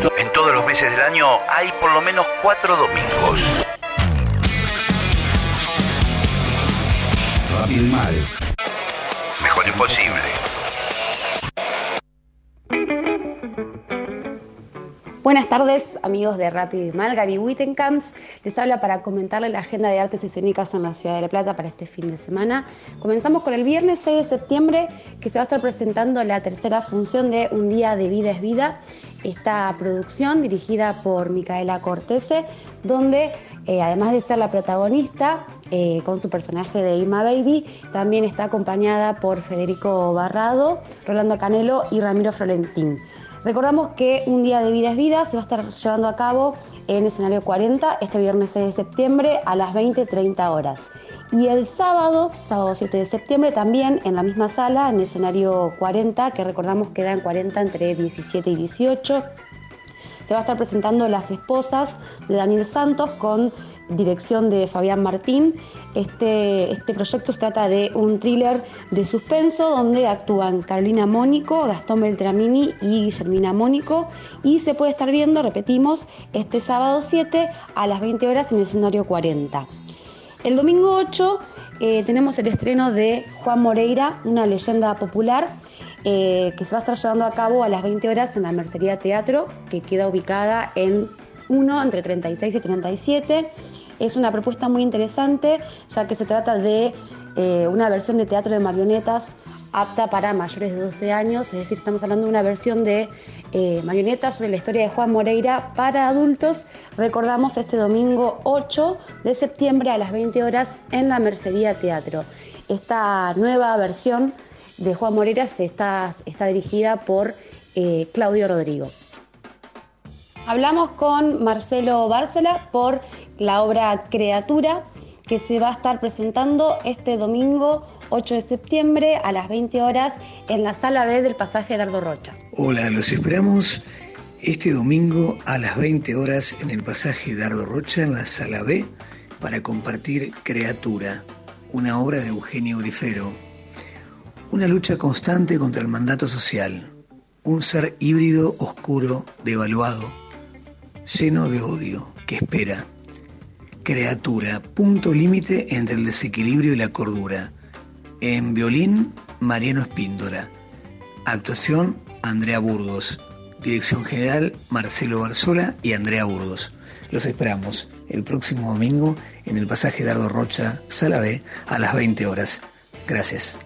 todos los meses del año hay por lo menos cuatro domingos. Rápido y mal. Mejor imposible. Buenas tardes, amigos de Rápido y Mal. Gaby Wittenkamps les habla para comentarle la agenda de artes escénicas en la ciudad de La Plata para este fin de semana. Comenzamos con el viernes 6 de septiembre, que se va a estar presentando la tercera función de Un día de vida es vida. Esta producción, dirigida por Micaela Cortese, donde eh, además de ser la protagonista, eh, con su personaje de Irma Baby, también está acompañada por Federico Barrado, Rolando Canelo y Ramiro Florentín. Recordamos que Un Día de Vida es Vida se va a estar llevando a cabo en escenario 40 este viernes 6 de septiembre a las 20.30 horas. Y el sábado, sábado 7 de septiembre, también en la misma sala, en escenario 40, que recordamos queda en 40 entre 17 y 18, se va a estar presentando Las Esposas de Daniel Santos con dirección de Fabián Martín. Este, este proyecto se trata de un thriller de suspenso donde actúan Carolina Mónico, Gastón Beltramini y Guillermina Mónico y se puede estar viendo, repetimos, este sábado 7 a las 20 horas en el escenario 40. El domingo 8 eh, tenemos el estreno de Juan Moreira, una leyenda popular, eh, que se va a estar llevando a cabo a las 20 horas en la Mercería Teatro, que queda ubicada en 1 entre 36 y 37. Es una propuesta muy interesante, ya que se trata de eh, una versión de teatro de marionetas apta para mayores de 12 años, es decir, estamos hablando de una versión de eh, marionetas sobre la historia de Juan Moreira para adultos. Recordamos este domingo 8 de septiembre a las 20 horas en la Mercería Teatro. Esta nueva versión de Juan Moreira está, está dirigida por eh, Claudio Rodrigo. Hablamos con Marcelo Bárzola por la obra Creatura que se va a estar presentando este domingo 8 de septiembre a las 20 horas en la sala B del pasaje Dardo Rocha. Hola, los esperamos este domingo a las 20 horas en el pasaje Dardo Rocha en la sala B para compartir Creatura, una obra de Eugenio Grifero. Una lucha constante contra el mandato social, un ser híbrido, oscuro, devaluado, lleno de odio, que espera. Creatura, punto límite entre el desequilibrio y la cordura. En violín, Mariano Espíndola. Actuación, Andrea Burgos. Dirección general, Marcelo Barzola y Andrea Burgos. Los esperamos el próximo domingo en el pasaje Dardo Rocha, Sala B, a las 20 horas. Gracias.